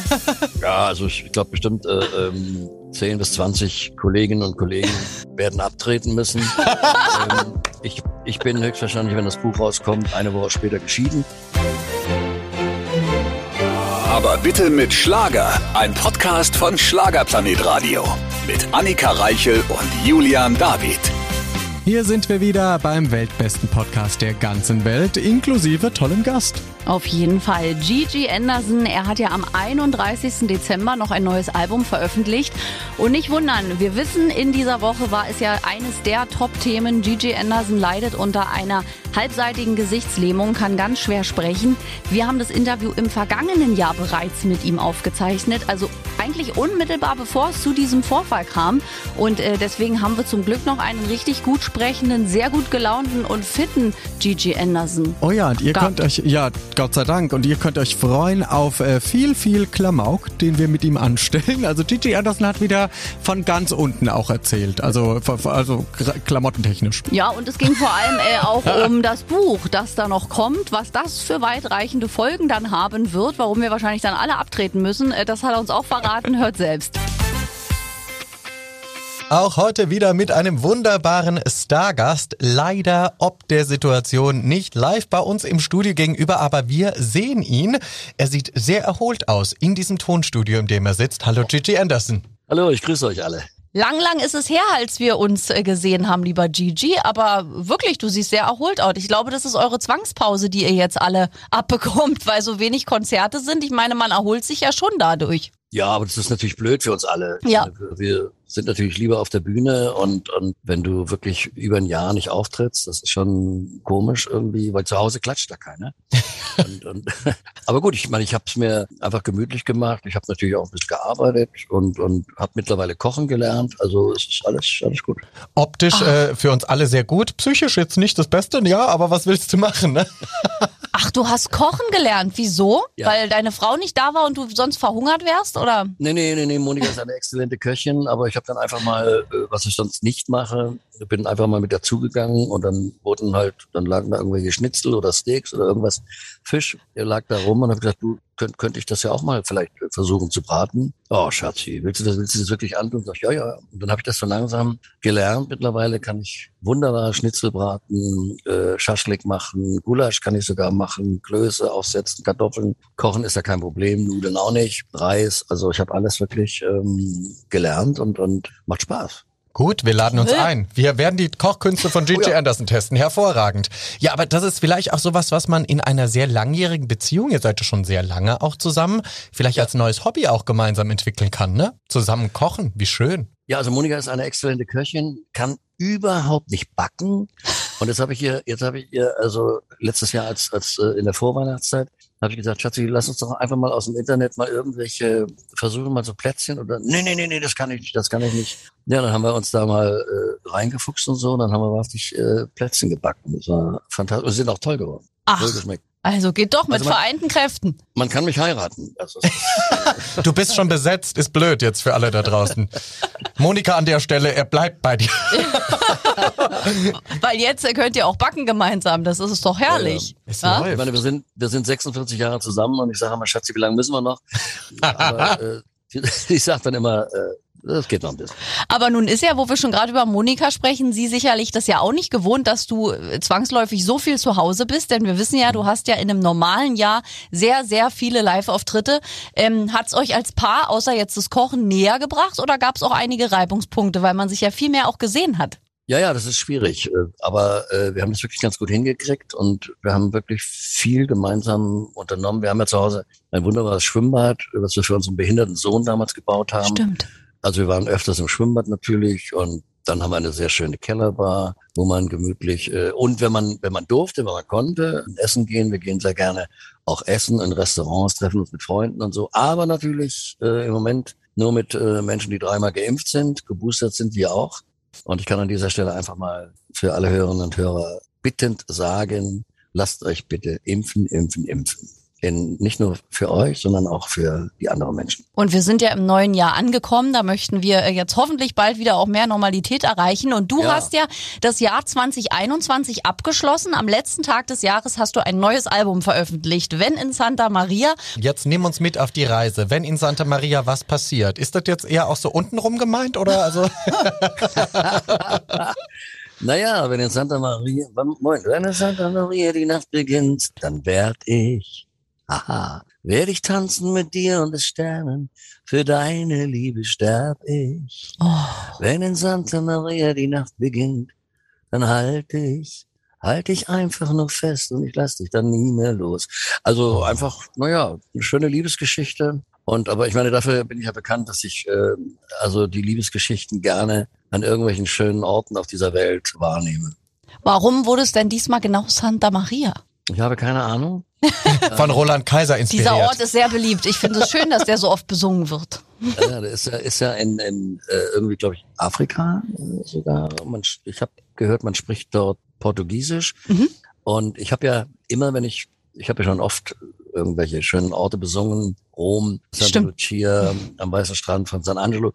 ja, also ich glaube bestimmt äh, ähm, 10 bis 20 Kolleginnen und Kollegen werden abtreten müssen. ähm, ich, ich bin höchstwahrscheinlich, wenn das Buch rauskommt, eine Woche später geschieden. Aber bitte mit Schlager. Ein Podcast von Schlagerplanet Radio. Mit Annika Reichel und Julian David. Hier sind wir wieder beim weltbesten Podcast der ganzen Welt, inklusive tollem Gast. Auf jeden Fall. Gigi Anderson, er hat ja am 31. Dezember noch ein neues Album veröffentlicht. Und nicht wundern, wir wissen, in dieser Woche war es ja eines der Top-Themen. Gigi Anderson leidet unter einer halbseitigen Gesichtslähmung, kann ganz schwer sprechen. Wir haben das Interview im vergangenen Jahr bereits mit ihm aufgezeichnet, also eigentlich unmittelbar bevor es zu diesem Vorfall kam. Und äh, deswegen haben wir zum Glück noch einen richtig gut sprechenden, sehr gut gelaunten und fitten Gigi Anderson. Oh ja, und ihr könnt euch, ja, Gott sei Dank. Und ihr könnt euch freuen auf äh, viel, viel Klamauk, den wir mit ihm anstellen. Also Gigi Anderson hat wieder von ganz unten auch erzählt. Also, also klamottentechnisch. Ja, und es ging vor allem äh, auch um das Buch, das da noch kommt. Was das für weitreichende Folgen dann haben wird, warum wir wahrscheinlich dann alle abtreten müssen, äh, das hat er uns auch verraten. Hört selbst. Auch heute wieder mit einem wunderbaren Stargast. Leider ob der Situation nicht live bei uns im Studio gegenüber, aber wir sehen ihn. Er sieht sehr erholt aus in diesem Tonstudio, in dem er sitzt. Hallo Gigi Anderson. Hallo, ich grüße euch alle. Lang, lang ist es her, als wir uns äh, gesehen haben, lieber Gigi. Aber wirklich, du siehst sehr erholt aus. Ich glaube, das ist eure Zwangspause, die ihr jetzt alle abbekommt, weil so wenig Konzerte sind. Ich meine, man erholt sich ja schon dadurch. Ja, aber das ist natürlich blöd für uns alle. Ja. Wir sind natürlich lieber auf der Bühne und, und wenn du wirklich über ein Jahr nicht auftrittst, das ist schon komisch irgendwie, weil zu Hause klatscht da keiner. und, und, aber gut, ich meine, ich habe es mir einfach gemütlich gemacht. Ich habe natürlich auch ein bisschen gearbeitet und, und habe mittlerweile kochen gelernt. Also es ist alles, alles gut. Optisch äh, für uns alle sehr gut. Psychisch jetzt nicht das Beste, ja, aber was willst du machen, ne? Ach, du hast kochen gelernt. Wieso? Ja. Weil deine Frau nicht da war und du sonst verhungert wärst, oder? Nee, nee, nee, nee, Monika ist eine exzellente Köchin, aber ich habe dann einfach mal, äh, was ich sonst nicht mache, bin einfach mal mit dazugegangen und dann wurden halt, dann lagen da irgendwelche Schnitzel oder Steaks oder irgendwas Fisch, der lag da rum und habe gesagt, du könnt, könnte ich das ja auch mal vielleicht versuchen zu braten. Oh, Schatzi, willst du das, willst du das wirklich antun? Sag ich, ja, ja. Und dann habe ich das so langsam gelernt. Mittlerweile kann ich wunderbar Schnitzel braten, äh, Schaschlik machen, Gulasch kann ich sogar machen, Klöße aufsetzen, Kartoffeln kochen ist ja kein Problem, Nudeln auch nicht, Reis. Also ich habe alles wirklich ähm, gelernt und, und macht Spaß. Gut, wir laden uns ein. Wir werden die Kochkünste von Gigi Oh ja. Anderson testen. Hervorragend. Ja, aber das ist vielleicht auch sowas, was man in einer sehr langjährigen Beziehung, ihr seid ja schon sehr lange auch zusammen, vielleicht als neues Hobby auch gemeinsam entwickeln kann, ne? Zusammen kochen, wie schön. Ja, also Monika ist eine exzellente Köchin, kann überhaupt nicht backen. Und jetzt habe ich ihr, jetzt habe ich ihr, also letztes Jahr als, als äh, in der Vorweihnachtszeit, habe ich gesagt, Schatzi, lass uns doch einfach mal aus dem Internet mal irgendwelche versuchen, mal so Plätzchen oder nee, nee, nee, nee, das kann ich nicht, das kann ich nicht. Ja, dann haben wir uns da mal äh, reingefuchst und so, dann haben wir wahrhaftig äh, Plätzchen gebacken. Das war fantastisch. Und sind auch toll geworden. Ach. Toll geschmeckt. Also geht doch mit Also man- vereinten Kräften. Man kann mich heiraten. Also, Du bist schon besetzt, ist blöd jetzt für alle da draußen. Monika an der Stelle, er bleibt bei dir. Weil jetzt könnt ihr auch backen gemeinsam. Das ist es doch herrlich. Ja? läuft. Ich meine, wir sind, wir sind 46 Jahre zusammen und ich sage immer, Schatzi, wie lange müssen wir noch? Aber äh, ich sage dann immer, äh, das geht noch ein bisschen. Aber nun ist ja, wo wir schon gerade über Monika sprechen, sie sicherlich das ja auch nicht gewohnt, dass du äh, zwangsläufig so viel zu Hause bist, denn wir wissen ja, du hast ja in einem normalen Jahr sehr, sehr viele Live-Auftritte. Ähm, Hat es euch als Paar, außer jetzt das Kochen, näher gebracht oder gab es auch einige Reibungspunkte, weil man sich ja viel mehr auch gesehen hat? Ja, ja, das ist schwierig. äh, Aber äh, wir haben das wirklich ganz gut hingekriegt und wir haben wirklich viel gemeinsam unternommen. Wir haben ja zu Hause ein wunderbares Schwimmbad, was wir für unseren behinderten Sohn damals gebaut haben. Stimmt. Also wir waren öfters im Schwimmbad natürlich und dann haben wir eine sehr schöne Kellerbar, wo man gemütlich äh, und wenn man wenn man durfte, wenn man konnte, essen gehen. Wir gehen sehr gerne auch essen in Restaurants, treffen uns mit Freunden und so. Aber natürlich äh, im Moment nur mit äh, Menschen, die dreimal geimpft sind, geboostert sind wir auch. Und ich kann an dieser Stelle einfach mal für alle Hörerinnen und Hörer bittend sagen, lasst euch bitte impfen, impfen, impfen. In, nicht nur für euch, sondern auch für die anderen Menschen. Und wir sind ja im neuen Jahr angekommen. Da möchten wir äh, jetzt hoffentlich bald wieder auch mehr Normalität erreichen. Und du Ja. hast ja das Jahr 2021 abgeschlossen. Am letzten Tag des Jahres hast du ein neues Album veröffentlicht. Wenn in Santa Maria. Jetzt nimm uns mit auf die Reise. Wenn in Santa Maria was passiert, ist das jetzt eher auch so untenrum gemeint oder also? Naja, wenn in Santa Maria, wenn in Santa Maria die Nacht beginnt, dann werd ich, haha, werd ich tanzen mit dir und den Sternen, für deine Liebe sterb ich. Wenn in Santa Maria die Nacht beginnt, dann halt ich, halt ich einfach nur fest und ich lass dich dann nie mehr los. Also einfach, naja, eine schöne Liebesgeschichte. Und aber ich meine, dafür bin ich ja bekannt, dass ich äh, also die Liebesgeschichten gerne an irgendwelchen schönen Orten auf dieser Welt wahrnehme. Warum wurde es denn diesmal genau Santa Maria? Ich habe keine Ahnung. Von Roland Kaiser inspiriert. Dieser Ort ist sehr beliebt. Ich finde es schön, dass der so oft besungen wird. Ja, der ist ja, ist ja in, in äh, irgendwie, glaube ich, Afrika äh, sogar. Man, ich habe gehört, man spricht dort Portugiesisch. Mhm. Und ich habe ja immer, wenn ich, ich habe ja schon oft irgendwelche schönen Orte besungen, Rom, Santa. Lucia, am Weißen Strand von San Angelo.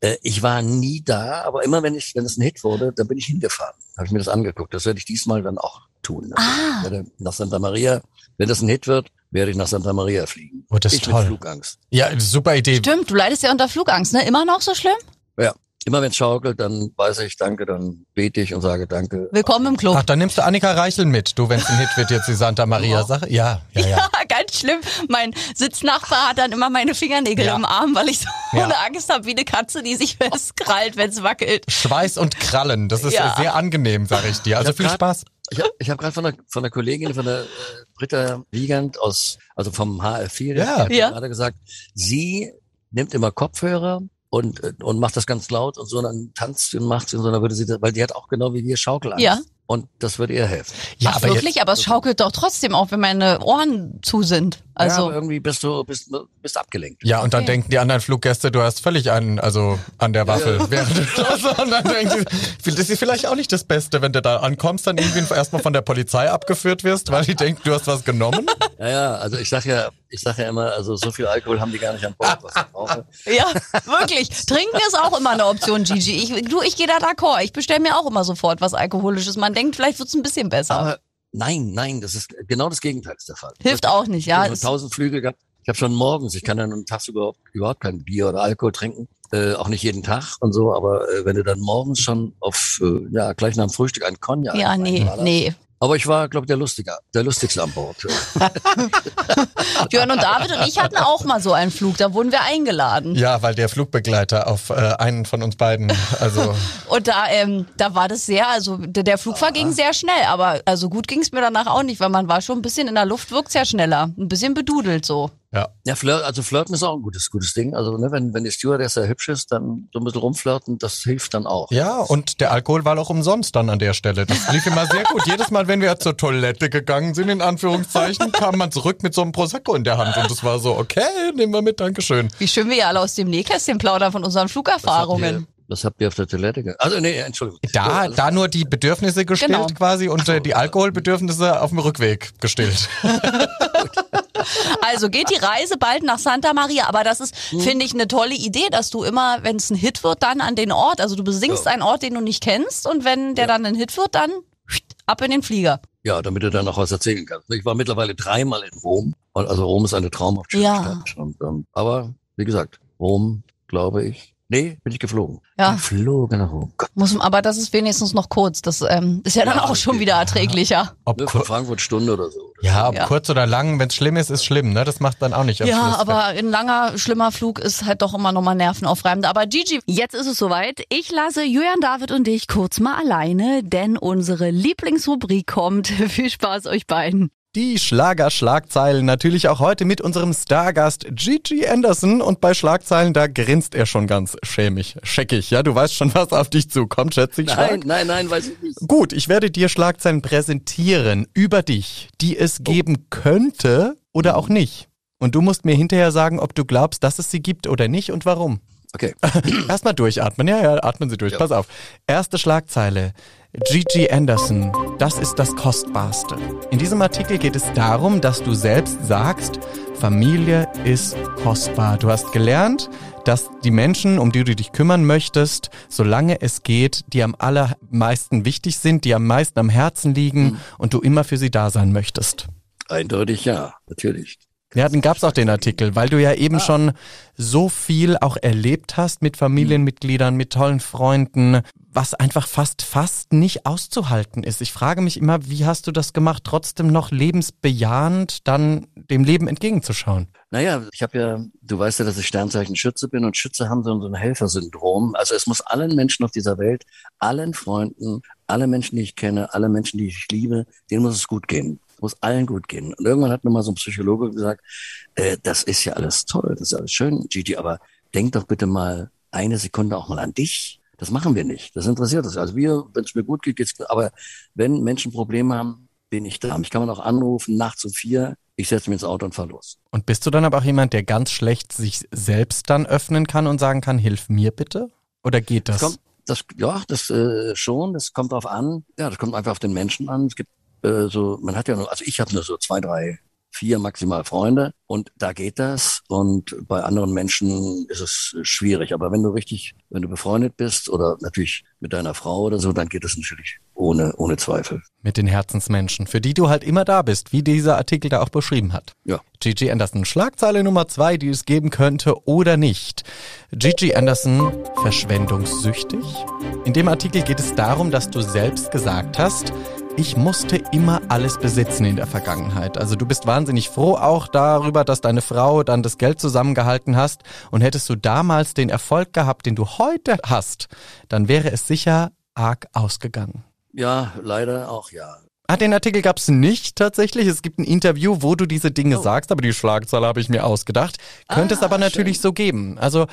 Äh, ich war nie da, aber immer wenn ich, wenn es ein Hit wurde, dann bin ich hingefahren. Habe ich mir das angeguckt. Das werde ich diesmal dann auch tun. Also Ah. ich werde nach Santa Maria, wenn das ein Hit wird, werde ich nach Santa Maria fliegen. Oh, das ist ich toll. mit Flugangst. Ja, super Idee. Stimmt, du leidest ja unter Flugangst, ne? Immer noch so schlimm? Ja, immer wenn es schaukelt, dann weiß ich Danke, dann bete ich und sage Danke. Willkommen im Club. Ach, dann nimmst du Annika Reichel mit, du, wenn es ein Hit wird, jetzt die Santa Maria Sache. Ja, ja, ja. Ja, ganz schlimm. Mein Sitznachbar hat dann immer meine Fingernägel Ja. im Arm, weil ich so Ja. eine Angst habe, wie eine Katze, die sich festkrallt, wenn es wackelt. Schweiß und Krallen, das ist Ja. sehr angenehm, sag ich dir. Also hab viel grad- Spaß. Ich habe ich hab gerade von der, von der Kollegin, von der äh, Britta Wiegand aus, also vom HR4, die Ja. hat mir Ja. gerade gesagt, sie nimmt immer Kopfhörer und, äh, und macht das ganz laut und so, und dann tanzt sie und macht sie und so, dann würde sie, das- weil die hat auch genau wie wir Schaukelangst. Ja. Und das würde ihr helfen. Ja, Ach, aber wirklich? jetzt, aber es schaukelt doch trotzdem auch, wenn meine Ohren zu sind. ja, Also, aber irgendwie bist du bist, bist abgelenkt. ja, und dann Okay. denken die anderen Fluggäste, du hast völlig einen, also an der Waffel. Während du das, und dann denken sie, das ist vielleicht auch nicht das Beste, wenn du da ankommst, dann irgendwie erstmal von der Polizei abgeführt wirst, weil die denken, du hast was genommen. Ja, ja, also ich sag ja, ich sag ja immer, also so viel Alkohol haben die gar nicht an Bord, was ich brauche. ja, wirklich. Trinken ist auch immer eine Option, Gigi. Ich, du, ich gehe da d'accord. Ich bestelle mir auch immer sofort was Alkoholisches. Man denkt, vielleicht wird's ein bisschen besser. Aber nein, nein, das ist genau das Gegenteil ist der Fall. Hilft auch nicht, Ich habe ja. schon Ist, tausend Flüge gehabt. Ich habe schon morgens, ich kann dann einen Tag überhaupt, überhaupt kein Bier oder Alkohol trinken. Äh, auch nicht jeden Tag und so, aber äh, wenn du dann morgens schon auf, äh, ja, gleich nach dem Frühstück einen Cognac ja, nee, nee. Aber ich war, glaube ich, der Lustiger, der lustigste an Bord. Björn und David und ich hatten auch mal so einen Flug. Da wurden wir eingeladen. Ja, weil der Flugbegleiter auf äh, einen von uns beiden, also Und da, ähm, da war das sehr, also der, der Flug verging sehr schnell, aber also gut ging es mir danach auch nicht, weil man war schon ein bisschen in der Luft, wirkt ja schneller, ein bisschen bedudelt so. Ja. Ja, Flirt, also Flirten ist auch ein gutes, gutes Ding. Also ne, wenn, wenn die Stewardess sehr hübsch ist, dann so ein bisschen rumflirten, das hilft dann auch. Ja, und der Alkohol war auch umsonst dann an der Stelle. Das lief immer sehr gut. Jedes Mal, wenn wir zur Toilette gegangen sind, in Anführungszeichen, kam man zurück mit so einem Prosecco in der Hand. Und das war so, okay, nehmen wir mit, Dankeschön. Wie schön wir ja alle aus dem Nähkästchen plaudern von unseren Flugerfahrungen. was habt ihr auf der Toilette ge Also nee, Entschuldigung. Da, da nur die Bedürfnisse gestillt Genau. quasi und äh, die Alkoholbedürfnisse auf dem Rückweg gestillt. Also geht die Reise bald nach Santa Maria, aber das ist, Hm. finde ich, eine tolle Idee, dass du immer, wenn es ein Hit wird, dann an den Ort, also du besingst Ja. einen Ort, den du nicht kennst und wenn der dann ein Hit wird, dann ab in den Flieger. Ja, damit du dann noch was erzählen kannst. Ich war mittlerweile dreimal in Rom. Also Rom ist eine traumhaft schöne Ja. Stadt. Und, ähm, aber wie gesagt, Rom, glaube ich. Nee, bin ich geflogen. Ja. Geflogen nach Rom. Muss, aber das ist wenigstens noch kurz. Das ähm, ist ja dann Ja, auch schon wieder erträglicher. Ob, ne, Frankfurt Stunde oder so. ja, ob Ja. kurz oder lang, wenn es schlimm ist, ist schlimm, ne? Das macht dann auch nicht am Ja, Schluss aber ein langer, schlimmer Flug ist halt doch immer nochmal nervenaufreibend. Aber Gigi, jetzt ist es soweit. Ich lasse Julian, David und dich kurz mal alleine, denn unsere Lieblingsrubrik kommt. Viel Spaß euch beiden. Die Schlager-Schlagzeilen natürlich auch heute mit unserem Stargast Gigi Anderson und bei Schlagzeilen, da grinst er schon ganz schämig, scheckig, ja, du weißt schon, was auf dich zukommt, schätze ich Nein, stark. nein, nein, weiß ich nicht. Gut, ich werde dir Schlagzeilen präsentieren über dich, die es geben könnte oder auch nicht. Und du musst mir hinterher sagen, ob du glaubst, dass es sie gibt oder nicht und warum. Okay. Erstmal durchatmen, ja, ja, atmen Sie durch, Ja. pass auf. Erste Schlagzeile. Gigi Anderson, das ist das Kostbarste. In diesem Artikel geht es darum, dass du selbst sagst, Familie ist kostbar. Du hast gelernt, dass die Menschen, um die du dich kümmern möchtest, solange es geht, die am allermeisten wichtig sind, die am meisten am Herzen liegen mhm. und du immer für sie da sein möchtest. Eindeutig ja, natürlich. Ja, dann gab's auch den Artikel, weil du ja eben ah. schon so viel auch erlebt hast mit Familienmitgliedern, mit tollen Freunden, was einfach fast, fast nicht auszuhalten ist. Ich frage mich immer, wie hast du das gemacht, trotzdem noch lebensbejahend dann dem Leben entgegenzuschauen? Naja, ich habe ja, du weißt ja, dass ich Sternzeichen Schütze bin und Schütze haben so ein Helfersyndrom. Also es muss allen Menschen auf dieser Welt, allen Freunden, alle Menschen, die ich kenne, alle Menschen, die ich liebe, denen muss es gut gehen muss allen gut gehen. Und irgendwann hat mir mal so ein Psychologe gesagt, äh, das ist ja alles toll, das ist alles schön, Gigi, aber denk doch bitte mal eine Sekunde auch mal an dich. Das machen wir nicht. Das interessiert uns. Also wir, wenn es mir gut geht, geht's. Aber wenn Menschen Probleme haben, bin ich da. Ich kann man auch anrufen, nachts um vier. Ich setze mich ins Auto und fahre los. Und bist du dann aber auch jemand, der ganz schlecht sich selbst dann öffnen kann und sagen kann, hilf mir bitte? Oder geht das? das, kommt, das ja, das äh, schon. Das kommt darauf an. Ja, das kommt einfach auf den Menschen an. Es gibt äh, so, man hat ja nur, also ich habe nur so zwei, drei, vier maximal Freunde und da geht das und bei anderen Menschen ist es schwierig. Aber wenn du richtig, wenn du befreundet bist oder natürlich mit deiner Frau oder so, dann geht es natürlich ohne, ohne Zweifel. Mit den Herzensmenschen, für die du halt immer da bist, wie dieser Artikel da auch beschrieben hat. Ja. Gigi Anderson, Schlagzeile Nummer zwei, die es geben könnte oder nicht. Gigi Anderson, verschwendungssüchtig. In dem Artikel geht es darum, dass du selbst gesagt hast, ich musste immer alles besitzen in der Vergangenheit. Also du bist wahnsinnig froh auch darüber, dass deine Frau dann das Geld zusammengehalten hast. Und hättest du damals den Erfolg gehabt, den du heute hast, dann wäre es sicher arg ausgegangen. Ja, leider auch ja. Ah, den Artikel gab es nicht tatsächlich. Es gibt ein Interview, wo du diese Dinge oh. sagst, aber die Schlagzeile habe ich mir ausgedacht. Könnte ah, es aber natürlich schön. so geben. Also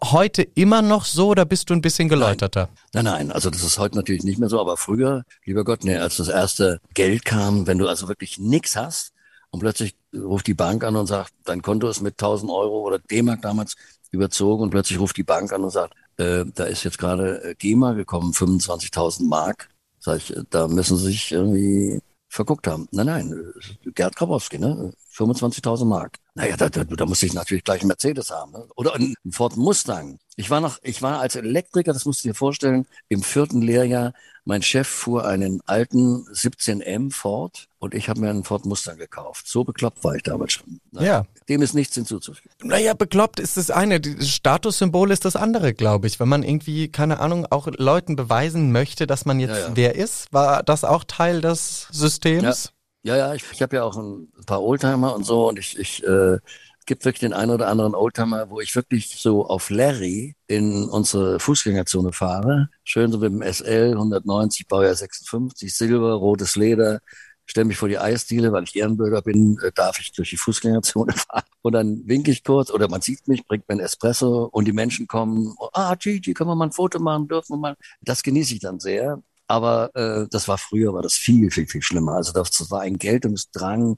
heute immer noch so oder bist du ein bisschen geläuterter? Nein. nein, nein, also das ist heute natürlich nicht mehr so, aber früher, lieber Gott, nee, als das erste Geld kam, wenn du also wirklich nichts hast und plötzlich ruft die Bank an und sagt, dein Konto ist mit 1000 Euro oder D-Mark damals überzogen und plötzlich ruft die Bank an und sagt, äh, da ist jetzt gerade äh, GEMA gekommen, 25.000 Mark Sag ich, da müssen sie sich irgendwie verguckt haben. Nein, nein, Gerd Grabowski, ne? 25.000 Mark. Naja, da, da, da muss ich natürlich gleich einen Mercedes haben. Ne? Oder einen Ford Mustang. Ich war noch, ich war als Elektriker, das musst du dir vorstellen, im vierten Lehrjahr. Mein Chef fuhr einen alten 17M Ford und ich habe mir einen Ford Mustang gekauft. So bekloppt war ich damals schon. Na, ja. Dem ist nichts hinzuzufügen. Naja, bekloppt ist das eine. Das Statussymbol ist das andere, glaube ich. Wenn man irgendwie, keine Ahnung, auch Leuten beweisen möchte, dass man jetzt ja, ja. wer ist, war das auch Teil des Systems? Ja. Ja, ja, ich, ich habe ja auch ein paar Oldtimer und so und ich, ich äh, gibt wirklich den einen oder anderen Oldtimer, wo ich wirklich so auf Larry in unsere Fußgängerzone fahre. Schön so mit dem SL 190, Baujahr 56, Silber, rotes Leder. Stelle mich vor die Eisdiele, weil ich Ehrenbürger bin, äh, darf ich durch die Fußgängerzone fahren. Und dann winke ich kurz oder man sieht mich, bringt mir ein Espresso und die Menschen kommen, ah, Gigi, können wir mal ein Foto machen, dürfen wir mal. Das genieße ich dann sehr. Aber äh, das war früher, war das viel, viel, viel schlimmer. Also das war ein Geltungsdrang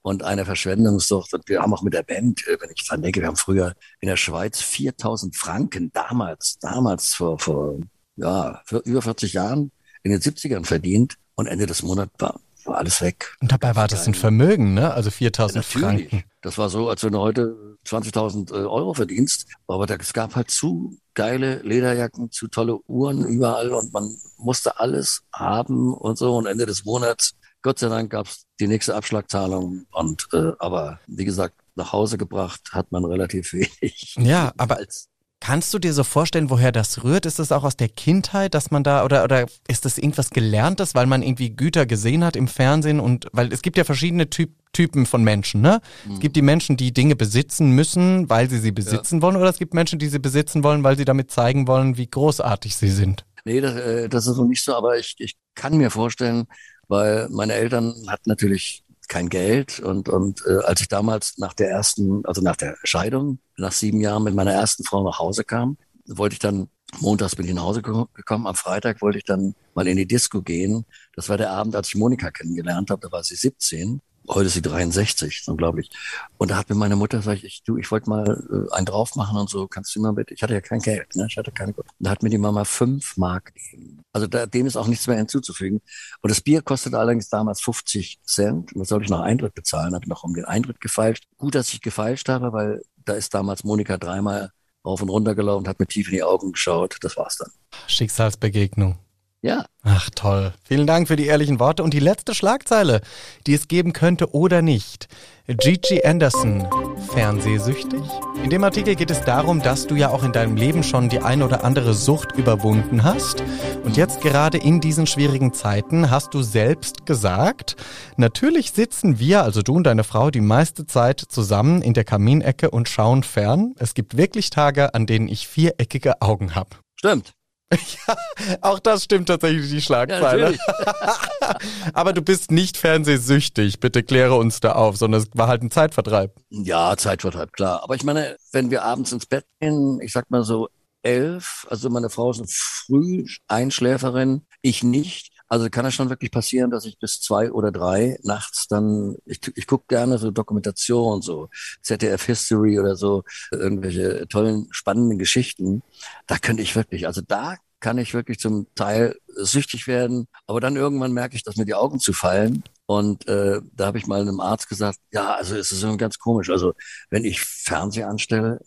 und eine Verschwendungssucht. Und wir haben auch mit der Band, äh, wenn ich dran denke, wir haben früher in der Schweiz 4000 Franken damals, damals vor, vor ja, über 40 Jahren in den 70ern verdient. Und Ende des Monats war, war alles weg. Und dabei war das ein Vermögen, ne? Also 4000 ja, Franken. Das war so, als wenn du heute 20.000 äh, Euro verdienst. Aber es gab halt zu geile Lederjacken, zu tolle Uhren überall und man musste alles haben und so. Und Ende des Monats, Gott sei Dank, gab es die nächste Abschlagzahlung. Und äh, aber wie gesagt, nach Hause gebracht hat man relativ wenig. Ja, aber als Kannst du dir so vorstellen, woher das rührt? Ist das auch aus der Kindheit, dass man da oder oder ist das irgendwas gelerntes, weil man irgendwie Güter gesehen hat im Fernsehen und weil es gibt ja verschiedene Typ, Typen von Menschen, ne? Mhm. Es gibt die Menschen, die Dinge besitzen müssen, weil sie sie besitzen ja. wollen, oder es gibt Menschen, die sie besitzen wollen, weil sie damit zeigen wollen, wie großartig sie sind. Nee, das, äh, das ist noch nicht so, aber ich, ich kann mir vorstellen, weil meine Eltern hatten natürlich kein Geld. Und und äh, als ich damals nach der ersten, also nach der Scheidung, nach sieben Jahren mit meiner ersten Frau nach Hause kam, wollte ich dann montags bin ich nach Hause gekommen, am Freitag wollte ich dann mal in die Disco gehen. Das war der Abend, als ich Monika kennengelernt habe, da war sie 17 Heute ist sie 63, so unglaublich. Und da hat mir meine Mutter gesagt, ich, du, ich wollte mal äh, einen drauf machen und so, kannst du mal bitte? Ich hatte ja kein Geld, ne? Ich hatte keine Geld. Da hat mir die Mama fünf Mark gegeben. Also da, dem ist auch nichts mehr hinzuzufügen. Und das Bier kostete allerdings damals 50 Cent. Und das sollte ich noch Eintritt bezahlen, hatte noch um den Eintritt gefeilscht. Gut, dass ich gefeilscht habe, weil da ist damals Monika dreimal rauf und runter gelaufen, hat mir tief in die Augen geschaut. Das war's dann. Schicksalsbegegnung. Ja. Ach toll. Vielen Dank für die ehrlichen Worte. Und die letzte Schlagzeile, die es geben könnte oder nicht. Gigi Anderson, fernsehsüchtig? In dem Artikel geht es darum, dass du ja auch in deinem Leben schon die ein oder andere Sucht überwunden hast. Und jetzt gerade in diesen schwierigen Zeiten hast du selbst gesagt, natürlich sitzen wir, also du und deine Frau, die meiste Zeit zusammen in der Kaminecke und schauen fern. Es gibt wirklich Tage, an denen ich viereckige Augen habe. Stimmt. Ja, auch das stimmt tatsächlich, die Schlagzeile. Ja, Aber du bist nicht fernsehsüchtig, bitte kläre uns da auf, sondern es war halt ein Zeitvertreib. Ja, Zeitvertreib, klar. Aber ich meine, wenn wir abends ins Bett gehen, ich sag mal so elf, also meine Frau ist eine Früh-Einschläferin, ich nicht. Also kann es schon wirklich passieren, dass ich bis zwei oder drei nachts dann, ich, ich gucke gerne so Dokumentation, so ZDF History oder so, irgendwelche tollen, spannenden Geschichten. Da könnte ich wirklich, also da kann ich wirklich zum Teil süchtig werden. Aber dann irgendwann merke ich, dass mir die Augen zufallen. Und äh, da habe ich mal einem Arzt gesagt, ja, also es ist irgendwie ganz komisch. Also wenn ich Fernseher anstelle,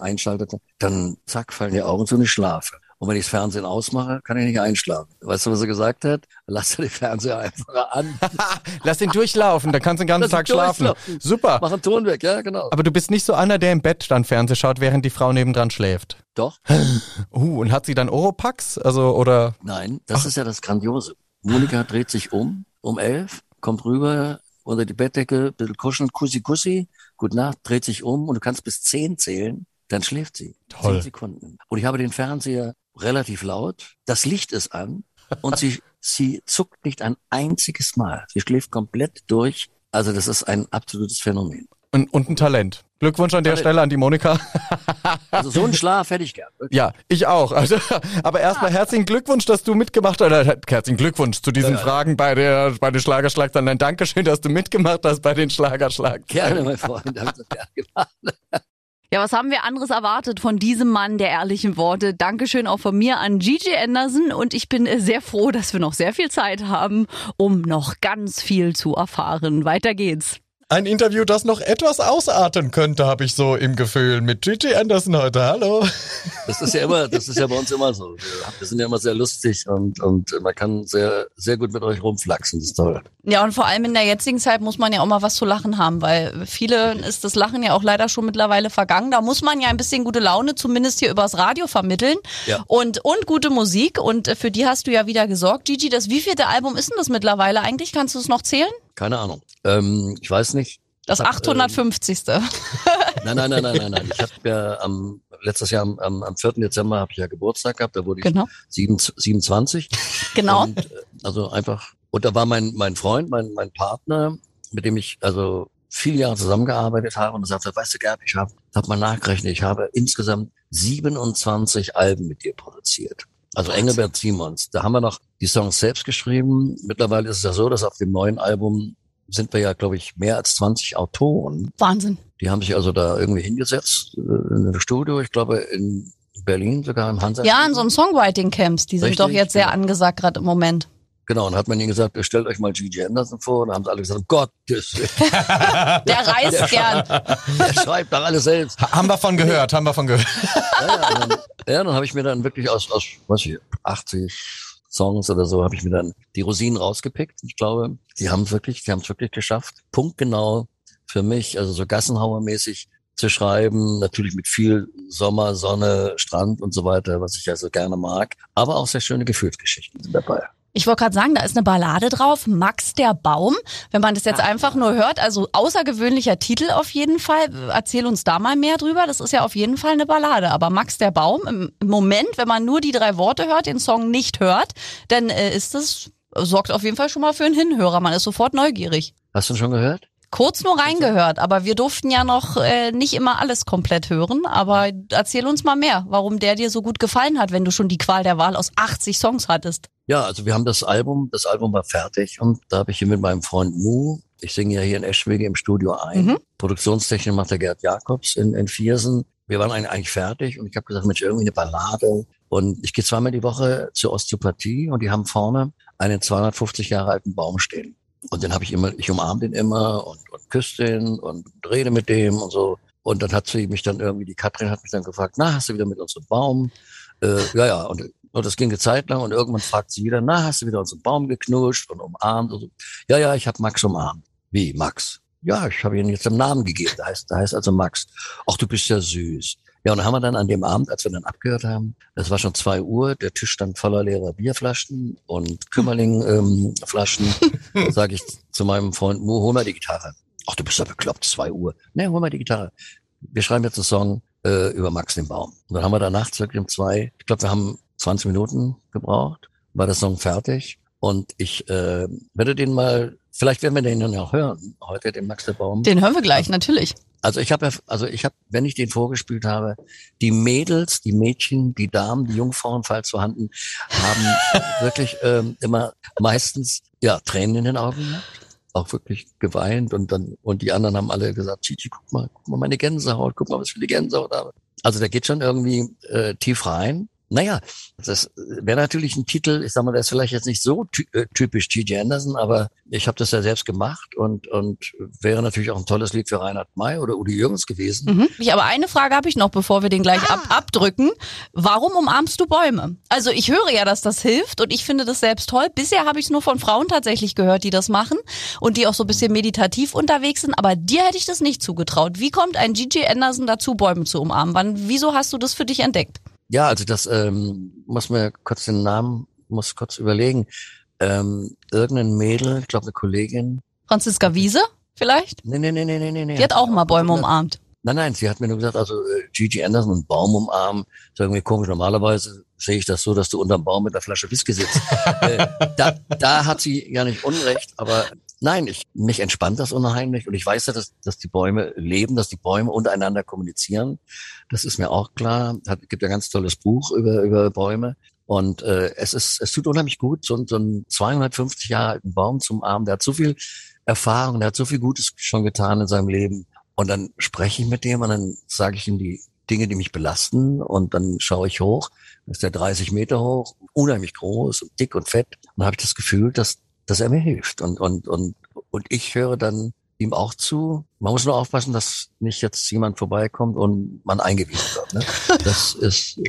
einschaltete, dann zack, fallen die Augen zu und ich schlafe. Und wenn ich das Fernsehen ausmache, kann ich nicht einschlafen. Weißt du, was er gesagt hat? Lass dir den Fernseher einfach an. Lass ihn durchlaufen, dann kannst du den ganzen Lass Tag schlafen. Super. Mach einen Ton weg, ja, genau. Aber du bist nicht so einer, der im Bett dann Fernseh schaut, während die Frau nebendran schläft. Doch? Uh, und hat sie dann Oropax? Also, oder? Nein, das ist ja das Grandiose. Monika dreht sich um, um elf, kommt rüber unter die Bettdecke, bisschen kuscheln, kussi, kussi, gute Nacht, dreht sich um und du kannst bis zehn zählen, dann schläft sie. Toll. Zehn Sekunden. Und ich habe den Fernseher relativ laut, das Licht ist an und sie, sie zuckt nicht ein einziges Mal. Sie schläft komplett durch. Also das ist ein absolutes Phänomen. Und, und ein Talent. Glückwunsch an der Talent. Stelle an die Monika. Also so einen Schlaf hätte ich gern. wirklich. Ja, ich auch. Also, aber erstmal herzlichen Glückwunsch, dass du mitgemacht hast. Oder herzlichen Glückwunsch zu diesen Ja, ja. Fragen bei der bei den Schlagerschlagzeilen. Nein, Dankeschön, dass du mitgemacht hast bei den Schlagerschlagzeilen. Gerne, mein Freund. Ja, was haben wir anderes erwartet von diesem Mann der ehrlichen Worte? Dankeschön auch von mir an Gigi Anderson und ich bin äh, sehr froh, dass wir noch sehr viel Zeit haben, um noch ganz viel zu erfahren. Weiter geht's. Ein Interview, das noch etwas ausarten könnte, habe ich so im Gefühl mit Gigi Anderson heute. Hallo. Das ist ja immer, das ist ja bei uns immer so. Wir, sind ja immer sehr lustig und, und man kann sehr, sehr gut mit euch rumflaxen. Das ist toll. Ja, und vor allem in der jetzigen Zeit muss man ja auch mal was zu lachen haben, weil vielen ist das Lachen ja auch leider schon mittlerweile vergangen. Da muss man ja ein bisschen gute Laune zumindest hier übers Radio vermitteln Ja. und, und gute Musik. Und für die hast du ja wieder gesorgt. Gigi, das wievielte Album ist denn das mittlerweile eigentlich? Kannst du es noch zählen? Keine Ahnung. Ähm, ich weiß nicht. Das Hab, 850. Nein, nein, nein, nein, nein, nein. Ich habe ja am letztes Jahr am, am, am 4. Dezember habe ich ja Geburtstag gehabt. Da wurde ich Genau. sieben, 27. Genau. Und, äh, also einfach. Und da war mein mein Freund, mein mein Partner, mit dem ich also viele Jahre zusammengearbeitet habe und er sagte, weißt du, Gerd, ich habe hab mal nachgerechnet, ich habe insgesamt 27 Alben mit dir produziert. Also Engelbert Simons. Da haben wir noch die Songs selbst geschrieben. Mittlerweile ist es ja so, dass auf dem neuen Album sind wir ja, glaube ich, mehr als 20 Autoren. Wahnsinn. Die haben sich also da irgendwie hingesetzt äh, in einem Studio, ich glaube in Berlin sogar im Hansa. Ja, in so einem Songwriting-Camps. Die sind Richtig, doch jetzt sehr genau. angesagt gerade im Moment. Genau, und hat man ihnen gesagt, stellt euch mal Gigi Anderson vor. Und dann haben sie alle gesagt, um Gottes Willen, Der reist gern. der schreibt doch alles selbst. Ha haben wir von gehört, haben wir von gehört. Ja, dann, ja, dann habe ich mir dann wirklich aus, aus was ich, 80 Songs oder so, habe ich mir dann die Rosinen rausgepickt. Ich glaube, die haben es wirklich, die haben es wirklich geschafft. Punktgenau für mich, also so Gassenhauer-mäßig zu schreiben, natürlich mit viel Sommer, Sonne, Strand und so weiter, was ich ja so gerne mag. Aber auch sehr schöne Gefühlsgeschichten sind dabei. Ich wollte gerade sagen, da ist eine Ballade drauf, Max der Baum. Wenn man das jetzt einfach nur hört, also außergewöhnlicher Titel auf jeden Fall. Erzähl uns da mal mehr drüber. Das ist ja auf jeden Fall eine Ballade. Aber Max der Baum, im im Moment, wenn man nur die drei Worte hört, den Song nicht hört, dann äh, ist das, sorgt auf jeden Fall schon mal für einen Hinhörer. Man ist sofort neugierig. Hast du ihn schon gehört? Kurz nur reingehört, aber wir durften ja noch äh, nicht immer alles komplett hören. Aber erzähl uns mal mehr, warum der dir so gut gefallen hat, wenn du schon die Qual der Wahl aus 80 Songs hattest. Ja, also wir haben das Album, das Album war fertig und da habe ich hier mit meinem Freund Mu Ich singe ja hier in Eschwege im Studio ein. Mhm. Produktionstechnik macht der Gerd Jakobs in, in Viersen. Wir waren eigentlich fertig und ich habe gesagt, Mensch, irgendwie eine Ballade. Und ich gehe zweimal die Woche zur Osteopathie und die haben vorne einen 250 Jahre alten Baum stehen. Und den habe ich immer, ich umarme den immer und, und küsse den und rede mit dem und so. Und dann hat sie mich dann irgendwie, die Katrin hat mich dann gefragt, na, hast du wieder mit unserem Baum? Äh, ja, ja, und, und das ging eine Zeit lang und irgendwann fragt sie wieder, na, hast du wieder unseren Baum geknutscht und umarmt? Und so. Ja, ja, ich habe Max umarmt. Wie, Max? Ja, ich habe ihn jetzt einen Namen gegeben. Da heißt, da heißt also Max. Ach, du bist ja süß. Ja, und dann haben wir dann an dem Abend, als wir dann abgehört haben, das war schon zwei Uhr, der Tisch stand voller leerer Bierflaschen und Kümmerling-Flaschen. da sage ich zu meinem Freund, Mo, hol mal die Gitarre. Ach, du bist ja bekloppt, zwei Uhr. Nee, hol mal die Gitarre. Wir schreiben jetzt einen Song äh, über Max den Baum. Und dann haben wir danach wirklich um zwei, ich glaube, wir haben 20 Minuten gebraucht, war der Song fertig. Und ich äh, werde den mal, vielleicht werden wir den dann auch hören, heute den Max der Baum. Den hören wir gleich, natürlich. Also ich habe ja, also ich habe, wenn ich den vorgespielt habe, die Mädels, die Mädchen, die Damen, die Jungfrauen, falls vorhanden, haben wirklich ähm, immer meistens ja Tränen in den Augen gehabt, auch wirklich geweint und dann und die anderen haben alle gesagt, Chichi, guck mal, guck mal meine Gänsehaut, guck mal, was für eine Gänsehaut habe. Also der geht schon irgendwie äh, tief rein. Naja, das wäre natürlich ein Titel, ich sag mal, der ist vielleicht jetzt nicht so ty äh, typisch T.J. Anderson, aber ich habe das ja selbst gemacht und, und wäre natürlich auch ein tolles Lied für Reinhard May oder Udi Jürgens gewesen. Mhm. Ich, aber eine Frage habe ich noch, bevor wir den gleich ab, abdrücken. Warum umarmst du Bäume? Also ich höre ja, dass das hilft und ich finde das selbst toll. Bisher habe ich es nur von Frauen tatsächlich gehört, die das machen und die auch so ein bisschen meditativ unterwegs sind, aber dir hätte ich das nicht zugetraut. Wie kommt ein G.G. Anderson dazu, Bäume zu umarmen? Wann, wieso hast du das für dich entdeckt? Ja, also das ähm, muss mir kurz den Namen, muss kurz überlegen. Ähm, irgendein Mädel, ich glaube eine Kollegin. Franziska Wiese vielleicht? Nee, nee, nee, nee, nee, nee. Die hat auch mal Bäume umarmt. Nein, nein, sie hat mir nur gesagt, also äh, Gigi Anderson einen Baum umarmen, ist irgendwie komisch. Normalerweise sehe ich das so, dass du unterm Baum mit einer Flasche Whisky sitzt. äh, da, da hat sie ja nicht Unrecht, aber nein, ich, mich entspannt das unheimlich und ich weiß ja, dass, dass die Bäume leben, dass die Bäume untereinander kommunizieren. Das ist mir auch klar. Hat, gibt ja ein ganz tolles Buch über, über Bäume. Und äh, es ist, es tut unheimlich gut, so, so einen 250 Jahre alten Baum zum Arm. Der hat so viel Erfahrung, der hat so viel Gutes schon getan in seinem Leben. Und dann spreche ich mit dem und dann sage ich ihm die Dinge, die mich belasten. Und dann schaue ich hoch. Ist der 30 Meter hoch, unheimlich groß und dick und fett. Und dann habe ich das Gefühl, dass, dass er mir hilft. Und, und, und, und ich höre dann ihm auch zu. Man muss nur aufpassen, dass nicht jetzt jemand vorbeikommt und man eingewiesen wird. Ne? Das ist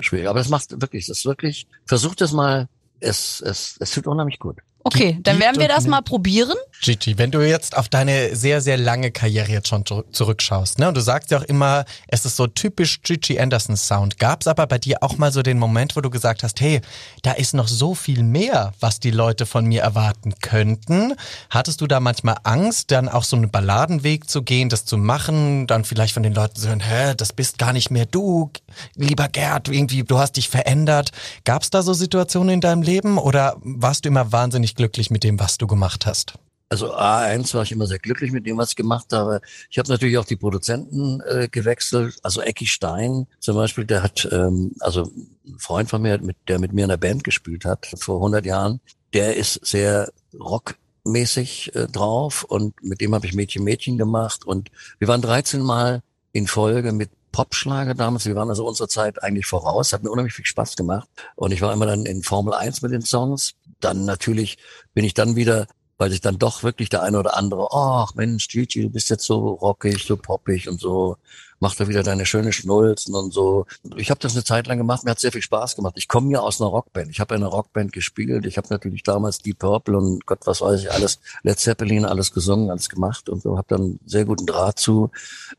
schwierig. Aber das macht wirklich, das ist wirklich, versucht es mal. Es, es, es tut unheimlich gut. Okay, dann werden wir das mal probieren. Gigi, wenn du jetzt auf deine sehr, sehr lange Karriere jetzt schon zurückschaust, ne, und du sagst ja auch immer, es ist so typisch Gigi Anderson Sound. Gab es aber bei dir auch mal so den Moment, wo du gesagt hast, hey, da ist noch so viel mehr, was die Leute von mir erwarten könnten? Hattest du da manchmal Angst, dann auch so einen Balladenweg zu gehen, das zu machen, dann vielleicht von den Leuten zu hören, hä, das bist gar nicht mehr du, lieber Gerd, irgendwie, du hast dich verändert. Gab es da so Situationen in deinem Leben oder warst du immer wahnsinnig glücklich mit dem, was du gemacht hast? Also A1 war ich immer sehr glücklich mit dem, was ich gemacht habe. Ich habe natürlich auch die Produzenten äh, gewechselt. Also Ecki Stein zum Beispiel, der hat, ähm, also ein Freund von mir, der mit mir in der Band gespielt hat vor 100 Jahren, der ist sehr rockmäßig äh, drauf und mit dem habe ich Mädchen Mädchen gemacht und wir waren 13 Mal in Folge mit Popschlager damals. Wir waren also unserer Zeit eigentlich voraus. Hat mir unheimlich viel Spaß gemacht. Und ich war immer dann in Formel 1 mit den Songs. Dann natürlich bin ich dann wieder weil sich dann doch wirklich der eine oder andere, ach Mensch, Gigi, du bist jetzt so rockig, so poppig und so, mach da wieder deine schöne Schnulzen und so. Ich habe das eine Zeit lang gemacht, mir hat sehr viel Spaß gemacht. Ich komme ja aus einer Rockband. Ich habe in einer Rockband gespielt. Ich habe natürlich damals Deep Purple und Gott was weiß ich, alles, Led Zeppelin, alles gesungen, alles gemacht und so, habe dann sehr guten Draht zu.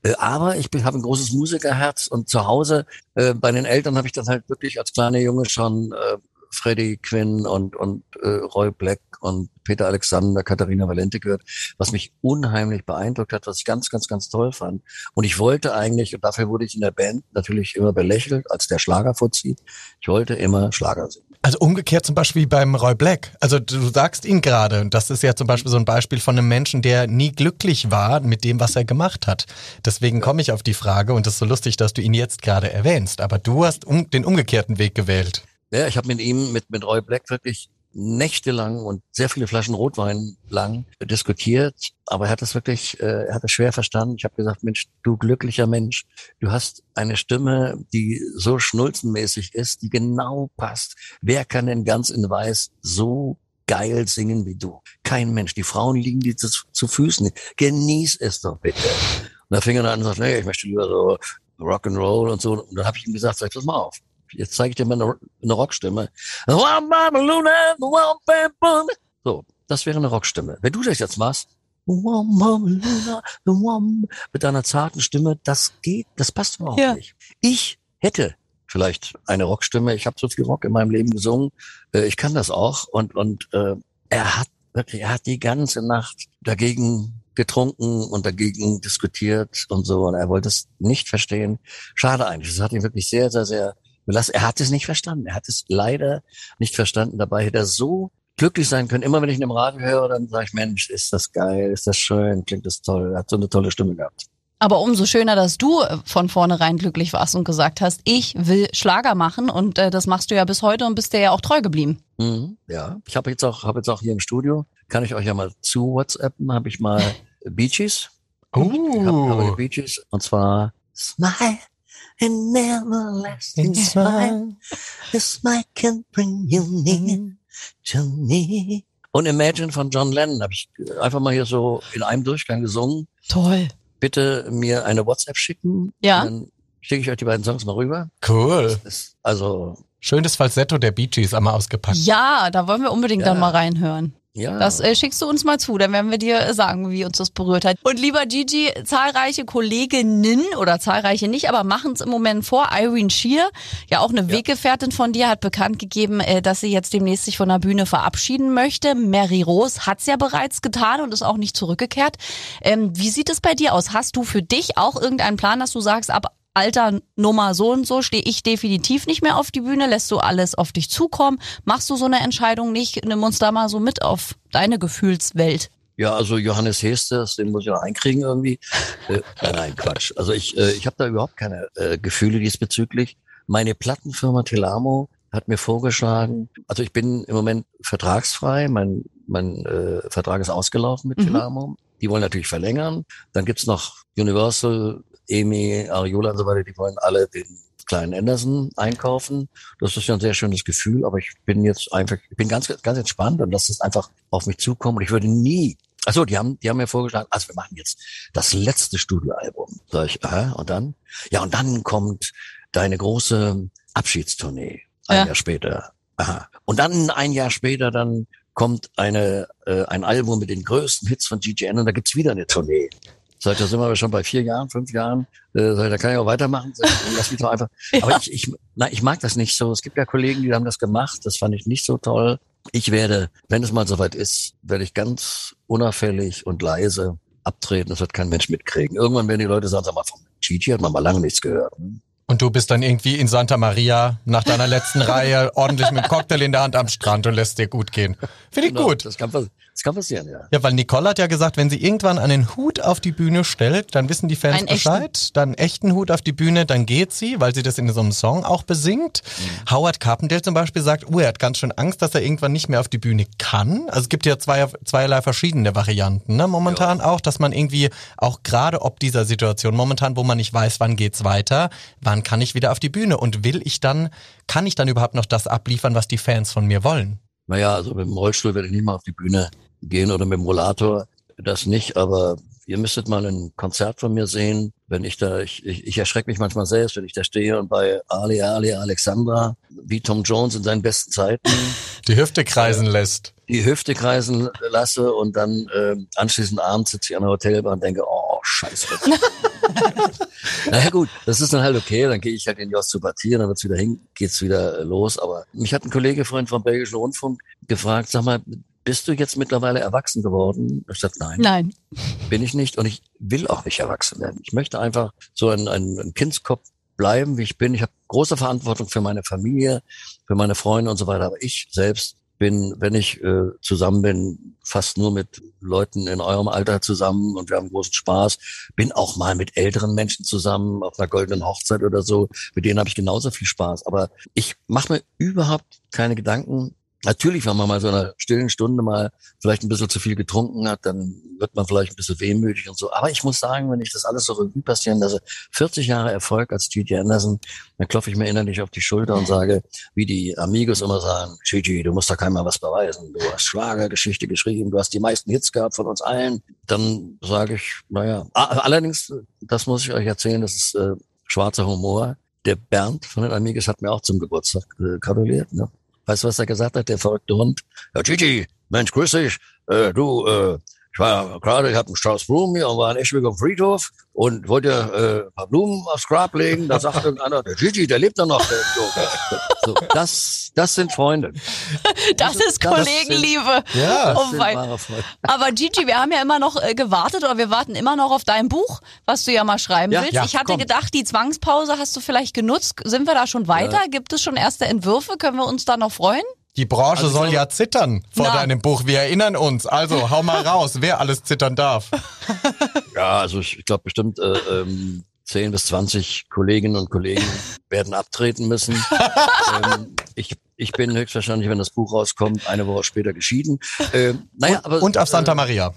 Äh, aber ich habe ein großes Musikerherz und zu Hause äh, bei den Eltern habe ich dann halt wirklich als kleiner Junge schon äh, Freddie Quinn und, und äh, Roy Black und Peter Alexander, Katharina Valente gehört, was mich unheimlich beeindruckt hat, was ich ganz, ganz, ganz toll fand. Und ich wollte eigentlich, und dafür wurde ich in der Band natürlich immer belächelt, als der Schlager vorzieht, ich wollte immer Schlager singen. Also umgekehrt zum Beispiel beim Roy Black. Also du sagst ihn gerade, und das ist ja zum Beispiel so ein Beispiel von einem Menschen, der nie glücklich war mit dem, was er gemacht hat. Deswegen komme ich auf die Frage und es ist so lustig, dass du ihn jetzt gerade erwähnst. Aber du hast um, den umgekehrten Weg gewählt. Ja, ich habe mit ihm, mit, mit Roy Black wirklich nächtelang und sehr viele Flaschen Rotwein lang diskutiert, aber er hat das wirklich, äh, er hat es schwer verstanden. Ich habe gesagt, Mensch, du glücklicher Mensch, du hast eine Stimme, die so schnulzenmäßig ist, die genau passt. Wer kann denn ganz in Weiß so geil singen wie du? Kein Mensch. Die Frauen liegen dir zu, zu Füßen. Genieß es doch bitte. Und da fing er an und sagte, nee, ich möchte lieber so Rock'n'Roll und so. Und dann habe ich ihm gesagt, sag, pass mal auf jetzt zeige ich dir mal eine, eine Rockstimme. So, das wäre eine Rockstimme. Wenn du das jetzt machst, mit deiner zarten Stimme, das geht, das passt überhaupt ja. nicht. Ich hätte vielleicht eine Rockstimme. Ich habe so viel Rock in meinem Leben gesungen. Äh, ich kann das auch. Und, und äh, er hat wirklich, er hat die ganze Nacht dagegen getrunken und dagegen diskutiert und so. Und er wollte es nicht verstehen. Schade eigentlich. Das hat ihn wirklich sehr, sehr, sehr er hat es nicht verstanden. Er hat es leider nicht verstanden. Dabei hätte er so glücklich sein können. Immer wenn ich ihn im Radio höre, dann sage ich, Mensch, ist das geil, ist das schön, klingt das toll. Er hat so eine tolle Stimme gehabt. Aber umso schöner, dass du äh, von vornherein glücklich warst und gesagt hast, ich will Schlager machen und äh, das machst du ja bis heute und bist dir ja auch treu geblieben. Mhm, ja, ich habe jetzt auch habe jetzt auch hier im Studio, kann ich euch ja mal zu WhatsAppen, habe ich mal Beaches. Oh. Ich hab, hab Beaches und zwar Smile an everlasting smile. A smile can bring you near to me. Und Imagine von John Lennon habe ich einfach mal hier so in einem Durchgang gesungen. Toll. Bitte mir eine WhatsApp schicken. Ja. Dann schicke ich euch die beiden Songs mal rüber. Cool. also. Schönes Falsetto der Bee Gees einmal ausgepackt. Ja, da wollen wir unbedingt ja. dann mal reinhören. Ja. Das äh, schickst du uns mal zu, dann werden wir dir sagen, wie uns das berührt hat. Und lieber Gigi, zahlreiche Kolleginnen oder zahlreiche nicht, aber machen es im Moment vor. Irene Shear, ja auch eine ja. Weggefährtin von dir, hat bekannt gegeben, äh, dass sie jetzt demnächst sich von der Bühne verabschieden möchte. Mary Rose hat's ja bereits getan und ist auch nicht zurückgekehrt. Ähm, wie sieht es bei dir aus? Hast du für dich auch irgendeinen Plan, dass du sagst, ab Alter Nummer so und so stehe ich definitiv nicht mehr auf die Bühne, lässt du alles auf dich zukommen, machst du so eine Entscheidung nicht, nimm uns da mal so mit auf deine Gefühlswelt. Ja, also Johannes Hestes, den muss ich noch einkriegen irgendwie. äh, nein, Quatsch. Also ich, äh, ich habe da überhaupt keine äh, Gefühle diesbezüglich. Meine Plattenfirma Telamo hat mir vorgeschlagen, also ich bin im Moment vertragsfrei, mein, mein äh, Vertrag ist ausgelaufen mit mhm. Telamo. Die wollen natürlich verlängern. Dann gibt's noch Universal Emi, Ariola und so weiter, die wollen alle den kleinen Anderson einkaufen. Das ist ja ein sehr schönes Gefühl, aber ich bin jetzt einfach, ich bin ganz, ganz entspannt und lasse es einfach auf mich zukommen und ich würde nie Achso, die haben, die haben mir vorgeschlagen, also wir machen jetzt das letzte Studioalbum. Sag ich, aha, und dann? Ja, und dann kommt deine große Abschiedstournee. Ein ja. Jahr später. Aha. Und dann ein Jahr später, dann kommt eine, äh, ein Album mit den größten Hits von GGN und da gibt's wieder eine Tournee. Seit da sind wir schon bei vier Jahren, fünf Jahren. Äh, da kann ich auch weitermachen. Lass mich doch einfach. Ja. Aber ich, ich, na, ich mag das nicht so. Es gibt ja Kollegen, die haben das gemacht. Das fand ich nicht so toll. Ich werde, wenn es mal soweit ist, werde ich ganz unauffällig und leise abtreten. Das wird kein Mensch mitkriegen. Irgendwann werden die Leute sagen, sag mal, vom Gigi hat man mal lange nichts gehört. Hm? Und du bist dann irgendwie in Santa Maria nach deiner letzten Reihe ordentlich mit Cocktail in der Hand am Strand und lässt dir gut gehen. Finde ich genau, gut. Das kann, das kann passieren, ja. Ja, weil Nicole hat ja gesagt, wenn sie irgendwann einen Hut auf die Bühne stellt, dann wissen die Fans einen Bescheid. Echten. Dann echten Hut auf die Bühne, dann geht sie, weil sie das in so einem Song auch besingt. Mhm. Howard Carpendale zum Beispiel sagt, oh, er hat ganz schön Angst, dass er irgendwann nicht mehr auf die Bühne kann. Also es gibt ja zwei, zweierlei verschiedene Varianten, ne? Momentan ja. auch, dass man irgendwie auch gerade ob dieser Situation, momentan, wo man nicht weiß, wann geht's weiter, wann kann ich wieder auf die Bühne und will ich dann, kann ich dann überhaupt noch das abliefern, was die Fans von mir wollen? Naja, also mit dem Rollstuhl werde ich nicht mal auf die Bühne gehen oder mit dem Rollator. Das nicht, aber ihr müsstet mal ein Konzert von mir sehen. Wenn ich da, ich, ich, ich erschrecke mich manchmal selbst, wenn ich da stehe und bei Ali Ali Alexandra, wie Tom Jones in seinen besten Zeiten. Die Hüfte kreisen äh, lässt. Die Hüfte kreisen lasse und dann äh, anschließend abends sitze ich an der Hotelbar und denke, oh, scheiße. naja gut, das ist dann halt okay, dann gehe ich halt in die Osteopathie, dann wird's wieder hin, geht's wieder los. Aber mich hat ein Kollege, Freund vom Belgischen Rundfunk, gefragt, sag mal, bist du jetzt mittlerweile erwachsen geworden? Ich sagte, nein. Nein. Bin ich nicht und ich will auch nicht erwachsen werden. Ich möchte einfach so ein, ein, ein Kindskopf bleiben, wie ich bin. Ich habe große Verantwortung für meine Familie, für meine Freunde und so weiter. Aber ich selbst bin, wenn ich äh, zusammen bin, fast nur mit Leuten in eurem Alter zusammen und wir haben großen Spaß. Bin auch mal mit älteren Menschen zusammen auf einer goldenen Hochzeit oder so. Mit denen habe ich genauso viel Spaß. Aber ich mache mir überhaupt keine Gedanken Natürlich, wenn man mal so in einer stillen Stunde mal vielleicht ein bisschen zu viel getrunken hat, dann wird man vielleicht ein bisschen wehmütig und so. Aber ich muss sagen, wenn ich das alles so Revue passieren lasse, 40 Jahre Erfolg als Gigi Anderson, dann klopfe ich mir innerlich auf die Schulter und sage, wie die Amigos immer sagen, Gigi, du musst da keinem mal was beweisen. Du hast Schlagergeschichte geschrieben, du hast die meisten Hits gehabt von uns allen. Dann sage ich, naja, allerdings, das muss ich euch erzählen, das ist äh, schwarzer Humor. Der Bernd von den Amigos hat mir auch zum Geburtstag äh, gratuliert. Ne? Weißt du, was er gesagt hat, der verrückte Hund? Ja, Gigi, Mensch, grüß dich. Äh, du, äh, ich war gerade, ich habe einen Strauß Blumen hier und war in Eschwig am Friedhof und wollte äh, ein paar Blumen aufs Grab legen. Da sagt irgendeiner, der Gigi, der lebt da noch. Der, so, das, das sind Freunde. Das, das ist Kollegenliebe. Ja, oh mein. Aber Gigi, wir haben ja immer noch äh, gewartet oder wir warten immer noch auf dein Buch, was du ja mal schreiben Ja, willst. ja, ich hatte komm. gedacht, die Zwangspause hast du vielleicht genutzt. Sind wir da schon weiter? Gibt es schon erste Entwürfe? Können wir uns da noch freuen? Die Branche Also soll so- ja zittern vor Na. deinem Buch. Wir erinnern uns. Also hau mal raus, wer alles zittern darf. Ja, also ich, glaube bestimmt äh, ähm, 10 bis 20 Kolleginnen und Kollegen werden abtreten müssen. ähm, ich, ich bin höchstwahrscheinlich, wenn das Buch rauskommt, eine Woche später geschieden. Ähm, naja, aber, Und auf Santa äh, Maria.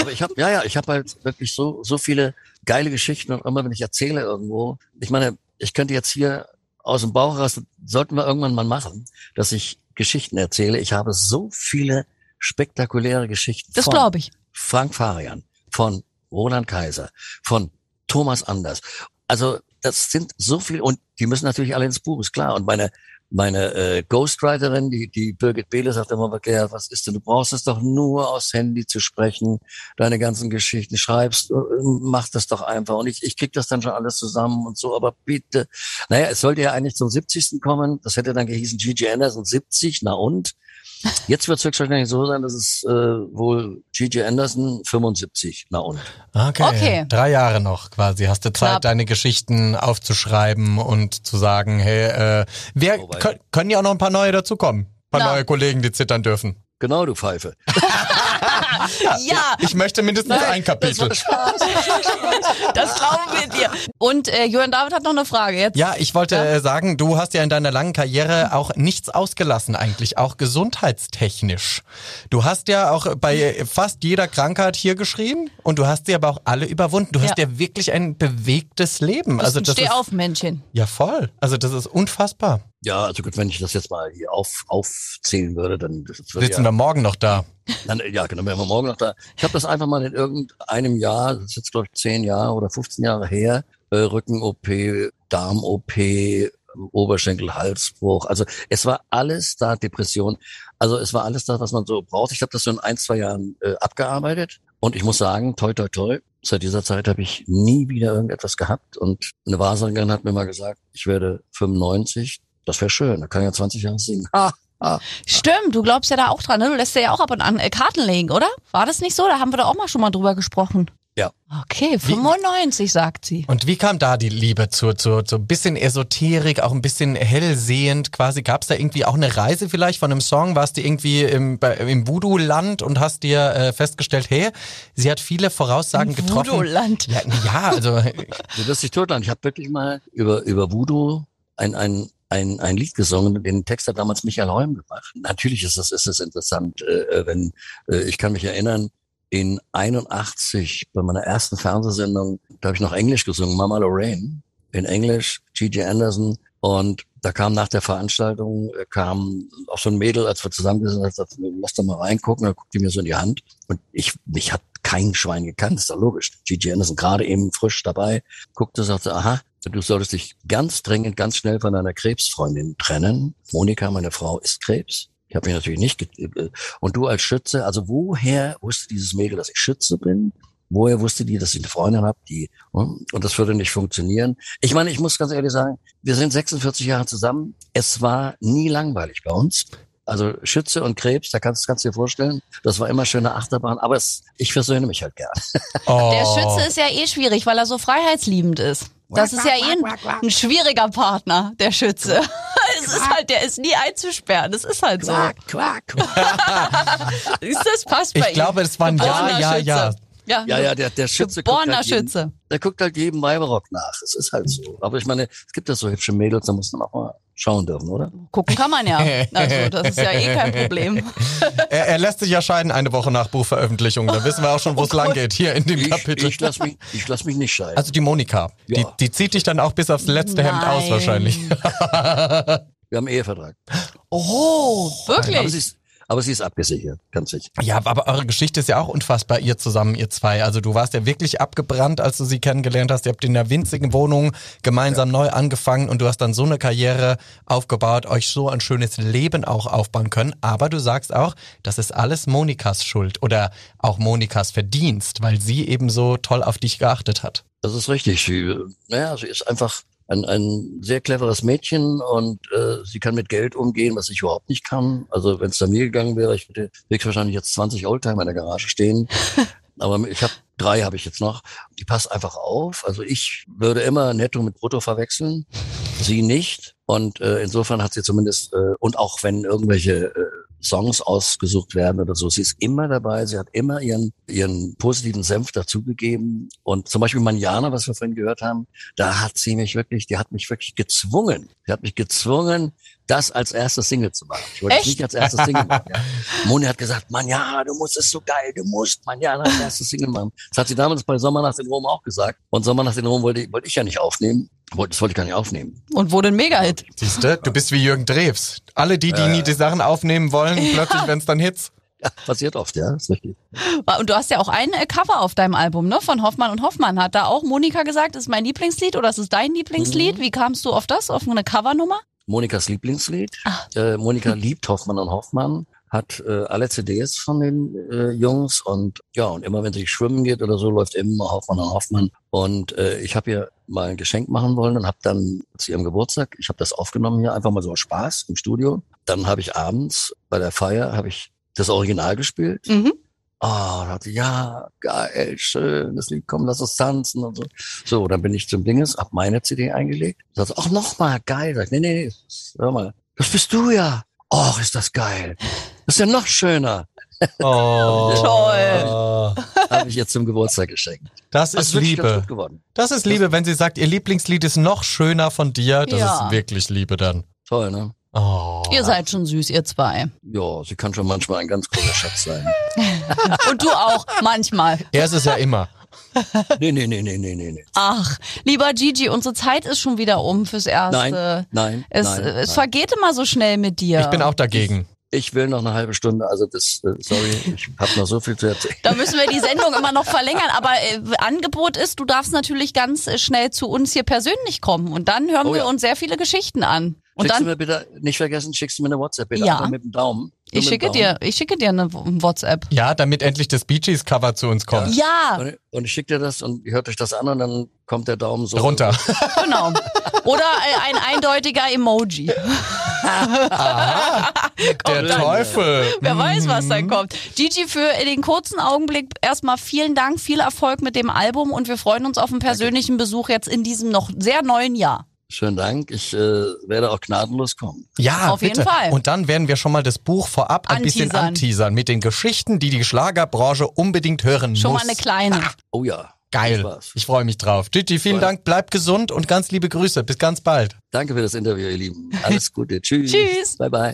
Aber ich habe, ja, ja, ich habe halt wirklich so, so viele geile Geschichten und immer wenn ich erzähle irgendwo, ich meine, ich könnte jetzt hier aus dem Bauch raus, sollten wir irgendwann mal machen, dass ich Geschichten erzähle. Ich habe so viele spektakuläre Geschichten. Das glaube ich. Frank Farian, von Roland Kaiser, von Thomas Anders. Also das sind so viel und die müssen natürlich alle ins Buch, ist klar. Und meine meine äh, Ghostwriterin, die, die Birgit Behle, sagt immer, ja, was ist denn, du brauchst es doch nur aufs Handy zu sprechen, deine ganzen Geschichten schreibst, äh, mach das doch einfach. Und ich, ich krieg das dann schon alles zusammen und so, aber bitte. Naja, es sollte ja eigentlich zum 70. kommen, das hätte dann gehießen Gigi Anderson 70, na und? Jetzt wird es höchstwahrscheinlich so sein, dass es äh, wohl Gigi Anderson 75, na und? Okay. Okay. Drei Jahre noch quasi. Hast du Zeit, Knapp. deine Geschichten aufzuschreiben und zu sagen, hey, äh, wer, können, können ja auch noch ein paar neue dazukommen. Ein paar Na. neue Kollegen, die zittern dürfen. Genau, du Pfeife. Ja, Ich möchte mindestens ein Kapitel. das glauben wir dir. Und äh, Johann David hat noch eine Frage jetzt. Ja, ich wollte äh, sagen, du hast ja in deiner langen Karriere auch nichts ausgelassen eigentlich, auch gesundheitstechnisch. Du hast ja auch bei fast jeder Krankheit hier geschrien und du hast sie aber auch alle überwunden. Du hast Ja. ja wirklich ein bewegtes Leben. Also Also das Steh ist, auf, Männchen. Ja, voll. Also das ist unfassbar. Ja, also gut, wenn ich das jetzt mal hier auf, aufzählen würde, dann würde Sitzen ja, wir morgen noch da. dann, ja, genau, wären wir morgen noch da. Ich habe das einfach mal in irgendeinem Jahr, das ist jetzt glaube ich zehn Jahre oder 15 Jahre her, äh, Rücken-OP, Darm-OP, Oberschenkel, Halsbruch. Also es war alles da, Depression. Also es war alles da, was man so braucht. Ich habe das so in ein, zwei Jahren äh, abgearbeitet. Und ich muss sagen, toi, toi, toi, seit dieser Zeit habe ich nie wieder irgendetwas gehabt. Und eine Wahrsagerin hat mir mal gesagt, ich werde 95. Das wäre schön, da kann ich ja 20 Jahre singen. Ah, ah. Stimmt, du glaubst ja da auch dran, ne? Du lässt dir ja auch ab und an äh, Karten legen, oder? War das nicht so? Da haben wir doch auch mal schon mal drüber gesprochen. Ja. Okay, 95, sagt sie. Und wie kam da die Liebe zu, zu, zu ein bisschen Esoterik, auch ein bisschen hellsehend quasi? Gab es da irgendwie auch eine Reise vielleicht von einem Song? Warst du irgendwie im, bei- im Voodoo-Land und hast dir äh, festgestellt, hey, sie hat viele Voraussagen Im getroffen? Voodoo-Land. Ja, ja, also Du wirst dich totlachen. Ich habe wirklich mal über, über Voodoo ein, ein, ein, ein Lied gesungen. Den Text hat damals Michael Holm gemacht. Natürlich ist das, ist das interessant, äh, wenn, äh, ich kann mich erinnern, in 81 bei meiner ersten Fernsehsendung, da habe ich noch Englisch gesungen, Mama Lorraine, in Englisch, Gigi Anderson. Und da kam nach der Veranstaltung, äh, kam auch so ein Mädel, als wir zusammengesessen haben, sagt, lass doch mal reingucken, dann guckt die mir so in die Hand. Und ich, mich hat kein Schwein gekannt, ist doch logisch. Gigi Anderson gerade eben frisch dabei, guckte, sagte, aha, du solltest dich ganz dringend, ganz schnell von deiner Krebsfreundin trennen. Monika, meine Frau, ist Krebs. Ich habe mich natürlich nicht. äh, Und du als Schütze, also woher wusste dieses Mädel, dass ich Schütze bin? Woher wusste die, dass ich eine Freundin habe, die hm, und das würde nicht funktionieren? Ich meine, ich muss ganz ehrlich sagen, wir sind 46 Jahre zusammen. Es war nie langweilig bei uns. Also Schütze und Krebs, da kannst, kannst du dir vorstellen, das war immer schöne Achterbahn, aber es, ich versöhne mich halt gern. oh, Der Schütze ist ja eh schwierig, weil er so freiheitsliebend ist. Das ist ja eh ein, ein schwieriger Partner, der Schütze. Es ist halt, der ist nie einzusperren. Das ist halt so. quack, quack. Ist das passt bei ich glaube, es war ein Ja, ja, Schütze. ja. Ja, Ja, ja, der, der Schütze guckt Geborener halt jedem, Schütze. der guckt halt jedem Weiberrock nach. Es ist halt so. Aber ich meine, es gibt ja so hübsche Mädels, da muss man auch mal schauen dürfen, oder? Gucken kann man ja. Also, das ist ja eh kein Problem. Er, er lässt sich ja scheiden eine Woche nach Buchveröffentlichung. Da wissen wir auch schon, wo es Oh lang geht hier in dem Ich, Kapitel. ich lass mich, ich lass mich nicht scheiden. also die Monika, die, Ja. die zieht dich dann auch bis aufs letzte Hemd aus Nein. wahrscheinlich. Wir haben einen Ehevertrag. Oh, Aber sie wirklich? ist, aber sie ist abgesichert, ganz sicher. Ja, aber eure Geschichte ist ja auch unfassbar, ihr zusammen, ihr zwei. Also du warst ja wirklich abgebrannt, als du sie kennengelernt hast. Ihr habt in der winzigen Wohnung gemeinsam neu angefangen und du hast dann so eine Karriere aufgebaut, euch so ein schönes Leben auch aufbauen können. Aber du sagst auch, das ist alles Monikas Schuld oder auch Monikas Verdienst, weil sie eben so toll auf dich geachtet hat. Das ist richtig. Sie, naja, sie ist einfach ein, ein sehr cleveres Mädchen und äh, sie kann mit Geld umgehen, was ich überhaupt nicht kann. Also wenn es da mir gegangen wäre, ich würde höchstwahrscheinlich jetzt 20 Oldtimer in der Garage stehen. Aber ich habe drei habe ich jetzt noch. Die passt einfach auf. Also ich würde immer Netto mit Brutto verwechseln, sie nicht. Und äh, insofern hat sie zumindest äh, und auch wenn irgendwelche äh, Songs ausgesucht werden oder so, sie ist immer dabei. Sie hat immer ihren ihren positiven Senf dazugegeben. Und zum Beispiel Manjana, was wir vorhin gehört haben, da hat sie mich wirklich, die hat mich wirklich gezwungen. Die hat mich gezwungen, das als erste Single zu machen. Ich wollte es nicht als erstes Single machen. Ja. Moni hat gesagt, Manjana, du musst es so geil, du musst Manjana als erstes Single machen. Das hat sie damals bei Sommernacht in Rom auch gesagt. Und Sommernacht in Rom wollte, ich- wollte ich ja nicht aufnehmen. Das wollte ich gar nicht aufnehmen. Und wurde ein Mega-Hit. Siehst du, du bist wie Jürgen Drews. Alle die, die nie die Sachen aufnehmen wollen, plötzlich werden es dann Hits. Ja, passiert oft, ja, ist richtig. Und du hast ja auch ein äh, Cover auf deinem Album, ne? Von Hoffmann und Hoffmann. Hat da auch Monika gesagt, ist mein Lieblingslied oder ist es dein Lieblingslied? Wie kamst du auf das? Auf eine Covernummer? Monikas Lieblingslied. Ah. Äh, Monika liebt Hoffmann und Hoffmann, hat äh, alle CDs von den äh, Jungs und ja, und immer wenn sie schwimmen geht oder so, läuft immer Hoffmann und Hoffmann. Und äh, ich habe ihr mal ein Geschenk machen wollen und habe dann zu ihrem Geburtstag, ich habe das aufgenommen hier, einfach mal so aus Spaß im Studio. Dann habe ich abends bei der Feier, habe ich das Original gespielt. Mhm. Ah, da dachte ich, ja, geil, schön, das Lied, komm, lass uns tanzen und so. So, dann bin ich zum Dinges, hab meine CD eingelegt. Sagt, ach, nochmal, geil. Sag, ich, nee, nee, hör mal, das bist du ja. Och, ist das geil. Das ist ja noch schöner. Oh. Toll. Habe ich jetzt zum Geburtstag geschenkt. Das ist ganz Liebe. Das ist Liebe, wenn sie sagt, ihr Lieblingslied ist noch schöner von dir. Das Ja. ist wirklich Liebe dann. Toll, ne? Oh. Ihr seid schon süß, ihr zwei. Ja, sie kann schon manchmal ein ganz großer Schatz sein. Und du auch, manchmal. Er ist es ja immer. Nee, nee, nee, nee, nee, nee, nee. Ach, lieber Gigi, unsere Zeit ist schon wieder um fürs Erste. Nein, nein, Es, nein, es nein. vergeht immer so schnell mit dir. Ich bin auch dagegen. Ich will noch eine halbe Stunde, also das, äh, sorry, ich habe noch so viel zu erzählen. Da müssen wir die Sendung immer noch verlängern. Aber äh, Angebot ist, du darfst natürlich ganz äh, schnell zu uns hier persönlich kommen. Und dann hören Oh wir ja. uns sehr viele Geschichten an. Und schickst du dann, mir bitte, nicht vergessen, schickst du mir eine WhatsApp bitte, Ja. einfach mit dem Daumen. Ich schicke Daumen. dir, ich schicke dir eine WhatsApp. Ja, damit endlich das Bee Gees Cover zu uns kommt. Ja, Und, und ich schicke dir das und hört euch das an und dann kommt der Daumen so Runter. genau. Oder ein eindeutiger Emoji. Der dann. Teufel. Wer weiß, was dann kommt. Gigi, für den kurzen Augenblick erstmal vielen Dank, viel Erfolg mit dem Album und wir freuen uns auf einen persönlichen Besuch jetzt in diesem noch sehr neuen Jahr. Schönen Dank. Ich äh, werde auch gnadenlos kommen. Ja, Auf jeden bitte. Fall. Und dann werden wir schon mal das Buch vorab ein bisschen Anteasern. mit den Geschichten, die die Schlagerbranche unbedingt hören Schon muss. mal eine kleine. Oh ja. Geil. Ich freue mich drauf. Gigi, vielen Voll. Dank. Bleib gesund und ganz liebe Grüße. Bis ganz bald. Danke für das Interview, ihr Lieben. Alles Gute. Tschüss. Tschüss. Bye, bye.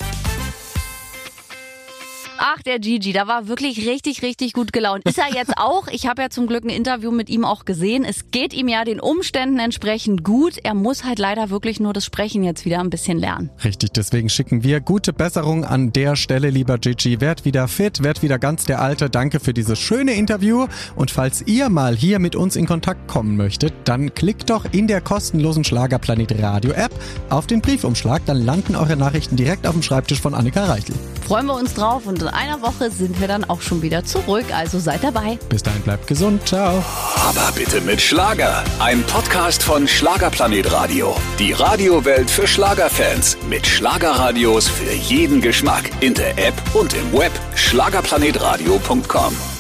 Ach, der Gigi, da war wirklich richtig, richtig gut gelaunt. Ist er jetzt auch? Ich habe ja zum Glück ein Interview mit ihm auch gesehen. Es geht ihm ja den Umständen entsprechend gut. Er muss halt leider wirklich nur das Sprechen jetzt wieder ein bisschen lernen. Richtig, deswegen schicken wir gute Besserung an der Stelle, lieber Gigi. Werd wieder fit, werd wieder ganz der Alte. Danke für dieses schöne Interview. Und falls ihr mal hier mit uns in Kontakt kommen möchtet, dann klickt doch in der kostenlosen Schlagerplanet Radio App auf den Briefumschlag. Dann landen eure Nachrichten direkt auf dem Schreibtisch von Annika Reichel. Freuen wir uns drauf und einer Woche sind wir dann auch schon wieder zurück. Also seid dabei. Bis dahin bleibt gesund. Ciao. Aber bitte mit Schlager. Ein Podcast von Schlagerplanet Radio. Die Radiowelt für Schlagerfans. Mit Schlagerradios für jeden Geschmack. In der App und im Web. Schlagerplanetradio.com.